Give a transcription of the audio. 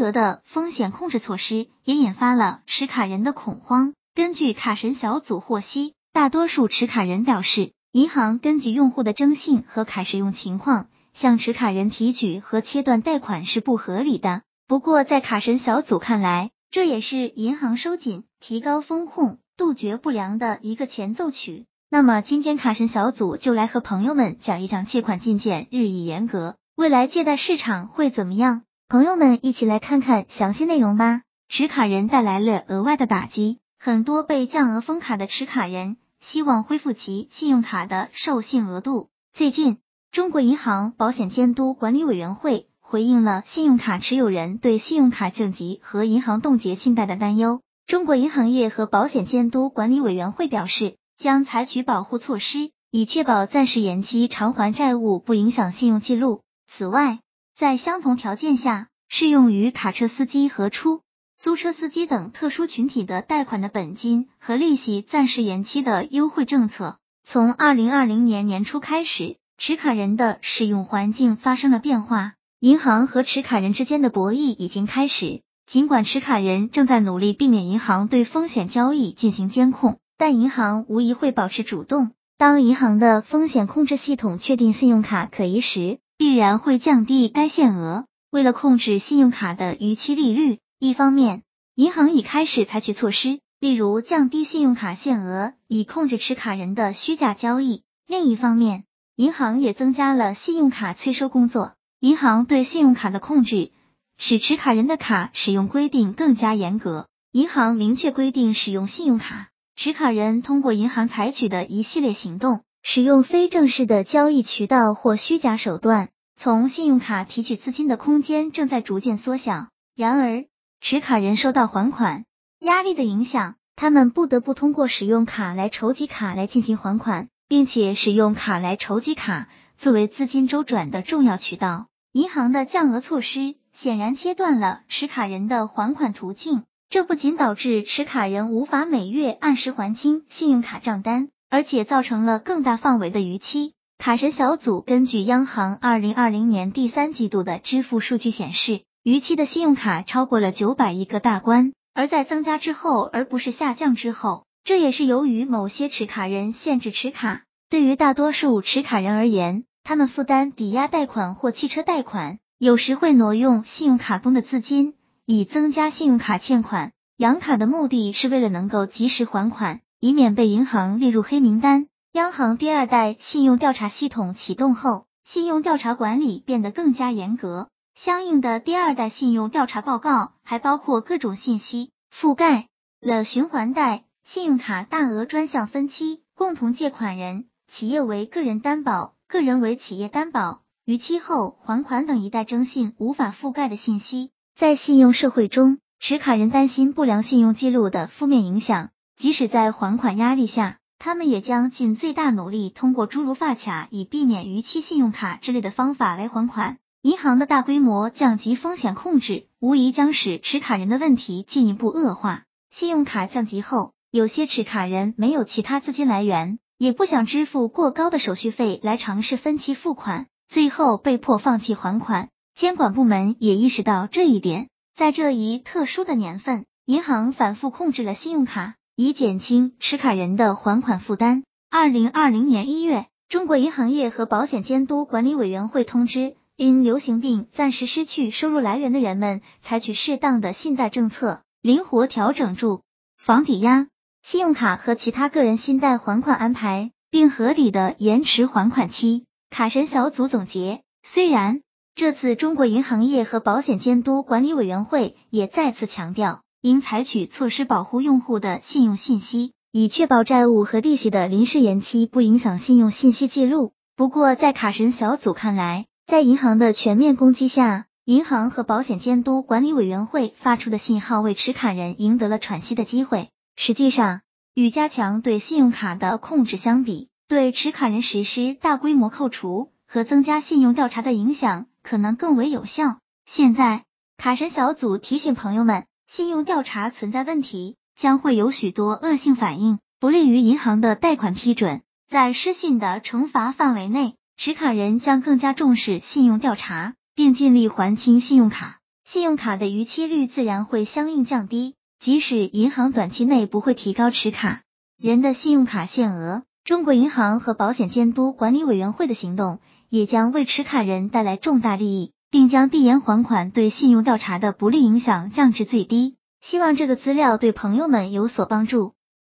格的风险控制措施，也引发了持卡人的恐慌。根据卡神小组获悉，大多数持卡人表示，银行根据用户的征信和卡使用情况，向持卡人提取和切断贷款是不合理的。不过，在卡神小组看来，这也是银行收紧、提高风控、杜绝不良的一个前奏曲。那么，今天卡神小组就来和朋友们讲一讲借款进件日益严格，未来借贷市场会怎么样？朋友们一起来看看详细内容吧。持卡人带来了额外的打击，很多被降额封卡的持卡人希望恢复其信用卡的授信额度。最近，中国银行保险监督管理委员会。回应了信用卡持有人对信用卡降级和银行冻结信贷的担忧，中国银行业和保险监督管理委员会表示，将采取保护措施，以确保暂时延期偿还债务不影响信用记录。此外，在相同条件下，适用于卡车司机和出租车司机等特殊群体的贷款的本金和利息暂时延期的优惠政策，从二零二零年年初开始，持卡人的使用环境发生了变化。银行和持卡人之间的博弈已经开始。尽管持卡人正在努力避免银行对风险交易进行监控，但银行无疑会保持主动。当银行的风险控制系统确定信用卡可疑时，必然会降低该限额。为了控制信用卡的逾期利率，一方面，银行已开始采取措施，例如降低信用卡限额，以控制持卡人的虚假交易；另一方面，银行也增加了信用卡催收工作。银行对信用卡的控制，使持卡人的卡使用规定更加严格。银行明确规定，使用信用卡持卡人通过银行采取的一系列行动，使用非正式的交易渠道或虚假手段，从信用卡提取资金的空间正在逐渐缩小。然而，持卡人受到还款压力的影响，他们不得不通过使用卡来筹集卡来进行还款，并且使用卡来筹集卡作为资金周转的重要渠道。银行的降额措施显然切断了持卡人的还款途径，这不仅导致持卡人无法每月按时还清信用卡账单，而且造成了更大范围的逾期。卡神小组根据央行二零二零年第三季度的支付数据显示，逾期的信用卡超过了九百亿个大关，而在增加之后，而不是下降之后，这也是由于某些持卡人限制持卡。对于大多数持卡人而言，他们负担抵押贷款或汽车贷款，有时会挪用信用卡中的资金，以增加信用卡欠款。养卡的目的是为了能够及时还款，以免被银行列入黑名单。央行第二代信用调查系统启动后，信用调查管理变得更加严格。相应的第二代信用调查报告还包括各种信息，覆盖了循环贷、信用卡大额专项分期、共同借款人、企业为个人担保。个人为企业担保、逾期后还款等一代征信无法覆盖的信息，在信用社会中，持卡人担心不良信用记录的负面影响，即使在还款压力下，他们也将尽最大努力通过诸如发卡以避免逾期信用卡之类的方法来还款。银行的大规模降级风险控制，无疑将使持卡人的问题进一步恶化。信用卡降级后，有些持卡人没有其他资金来源。也不想支付过高的手续费来尝试分期付款，最后被迫放弃还款。监管部门也意识到这一点，在这一特殊的年份，银行反复控制了信用卡，以减轻持卡人的还款负担。二零二零年一月，中国银行业和保险监督管理委员会通知，因流行病暂时失去收入来源的人们，采取适当的信贷政策，灵活调整住房抵押。信用卡和其他个人信贷还款安排，并合理的延迟还款期。卡神小组总结：虽然这次中国银行业和保险监督管理委员会也再次强调，应采取措施保护用户的信用信息，以确保债务和利息的临时延期不影响信用信息记录。不过，在卡神小组看来，在银行的全面攻击下，银行和保险监督管理委员会发出的信号为持卡人赢得了喘息的机会。实际上，与加强对信用卡的控制相比，对持卡人实施大规模扣除和增加信用调查的影响可能更为有效。现在，卡神小组提醒朋友们，信用调查存在问题，将会有许多恶性反应，不利于银行的贷款批准。在失信的惩罚范围内，持卡人将更加重视信用调查，并尽力还清信用卡。信用卡的逾期率自然会相应降低。即使银行短期内不会提高持卡人的信用卡限额，中国银行和保险监督管理委员会的行动也将为持卡人带来重大利益，并将递延还款对信用调查的不利影响降至最低。希望这个资料对朋友们有所帮助。